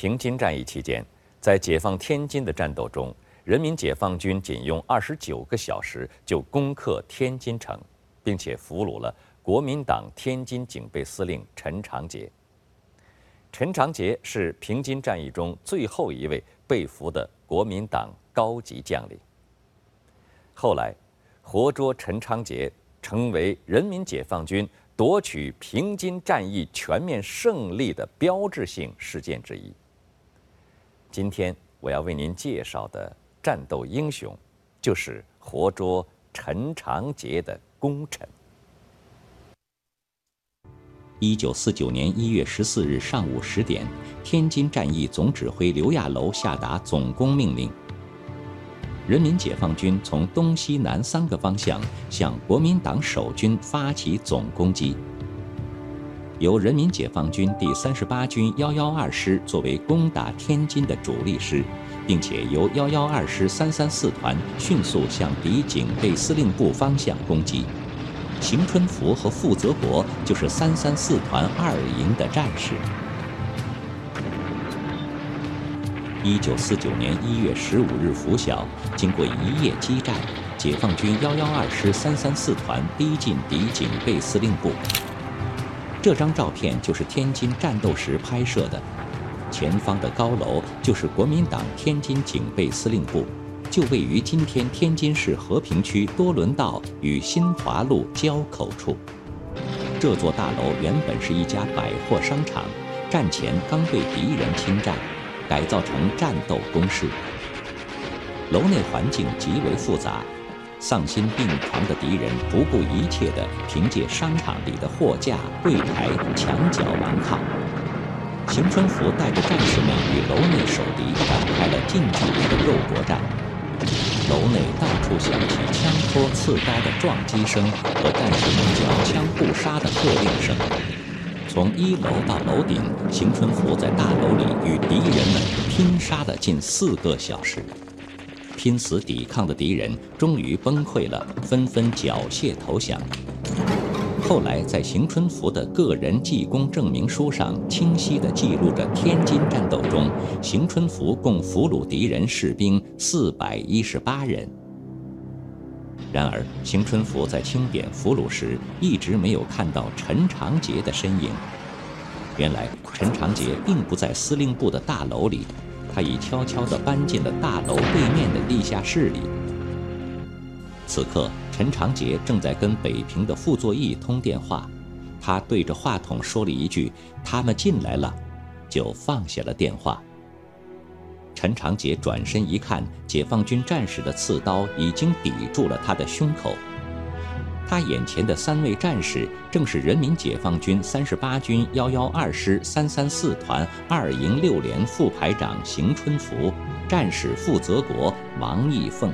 平津战役期间，在解放天津的战斗中，人民解放军仅用二十九个小时就攻克天津城，并且俘虏了国民党天津警备司令陈长捷。陈长捷是平津战役中最后一位被俘的国民党高级将领。后来，活捉陈长捷成为人民解放军夺取平津战役全面胜利的标志性事件之一。今天我要为您介绍的战斗英雄，就是活捉陈长捷的功臣。一九四九年一月十四日上午十点，天津战役总指挥刘亚楼下达总攻命令。人民解放军从东西南三个方向向国民党守军发起总攻击。由人民解放军第三十八军幺幺二师作为攻打天津的主力师，并且由幺幺二师三三四团迅速向敌警备司令部方向攻击。邢春福和傅泽国就是三三四团二营的战士。一九四九年一月十五日拂晓，经过一夜激战，解放军幺幺二师三三四团逼近敌警备司令部。这张照片就是天津战斗时拍摄的，前方的高楼就是国民党天津警备司令部，就位于今天天津市和平区多伦道与新华路交口处。这座大楼原本是一家百货商场，战前刚被敌人侵占，改造成战斗工室。楼内环境极为复杂。丧心病狂的敌人不顾一切地凭借商场里的货架、柜台、墙角顽抗。邢春福带着战士们与楼内守敌展开了近距离的肉搏战。楼内到处响起枪托、刺刀的撞击声和战士们缴枪不杀的喝令声。从一楼到楼顶，邢春福在大楼里与敌人们拼杀了近四个小时。拼死抵抗的敌人终于崩溃了，纷纷缴械投降。后来，在邢春福的个人记功证明书上，清晰地记录着天津战斗中，邢春福共俘虏敌人士兵四百一十八人。然而，邢春福在清点俘虏时，一直没有看到陈长捷的身影。原来，陈长捷并不在司令部的大楼里。他已悄悄地搬进了大楼对面的地下室里。此刻，陈长捷正在跟北平的傅作义通电话，他对着话筒说了一句：“他们进来了”，就放下了电话。陈长捷转身一看，解放军战士的刺刀已经抵住了他的胸口。他眼前的三位战士，正是人民解放军三十八军幺幺二师三三四团二营六连副排长邢春福、战士傅泽国、王义凤。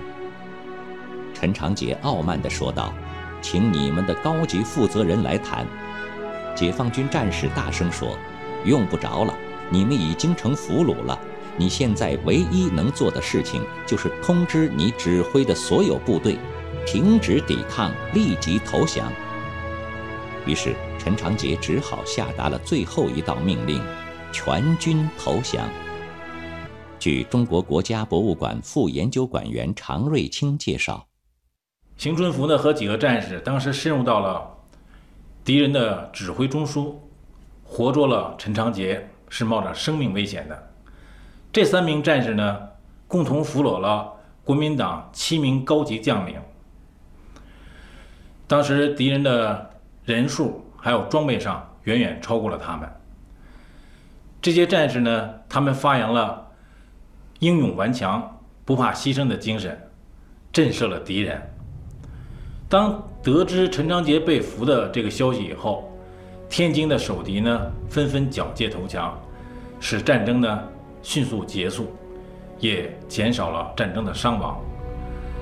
陈长捷傲慢地说道：“请你们的高级负责人来谈。”解放军战士大声说：“用不着了，你们已经成俘虏了。你现在唯一能做的事情，就是通知你指挥的所有部队。”停止抵抗，立即投降。于是陈长捷只好下达了最后一道命令：全军投降。据中国国家博物馆副研究馆员常瑞清介绍，邢春福呢和几个战士当时深入到了敌人的指挥中枢，活捉了陈长捷，是冒着生命危险的。这三名战士呢，共同俘虏了国民党七名高级将领。当时敌人的人数还有装备上远远超过了他们。这些战士呢，他们发扬了英勇顽强、不怕牺牲的精神，震慑了敌人。当得知陈长捷被俘的这个消息以后，天津的守敌呢纷纷缴械投降，使战争呢迅速结束，也减少了战争的伤亡。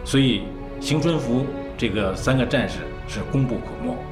所以，邢春福这个三个战士是功不可没。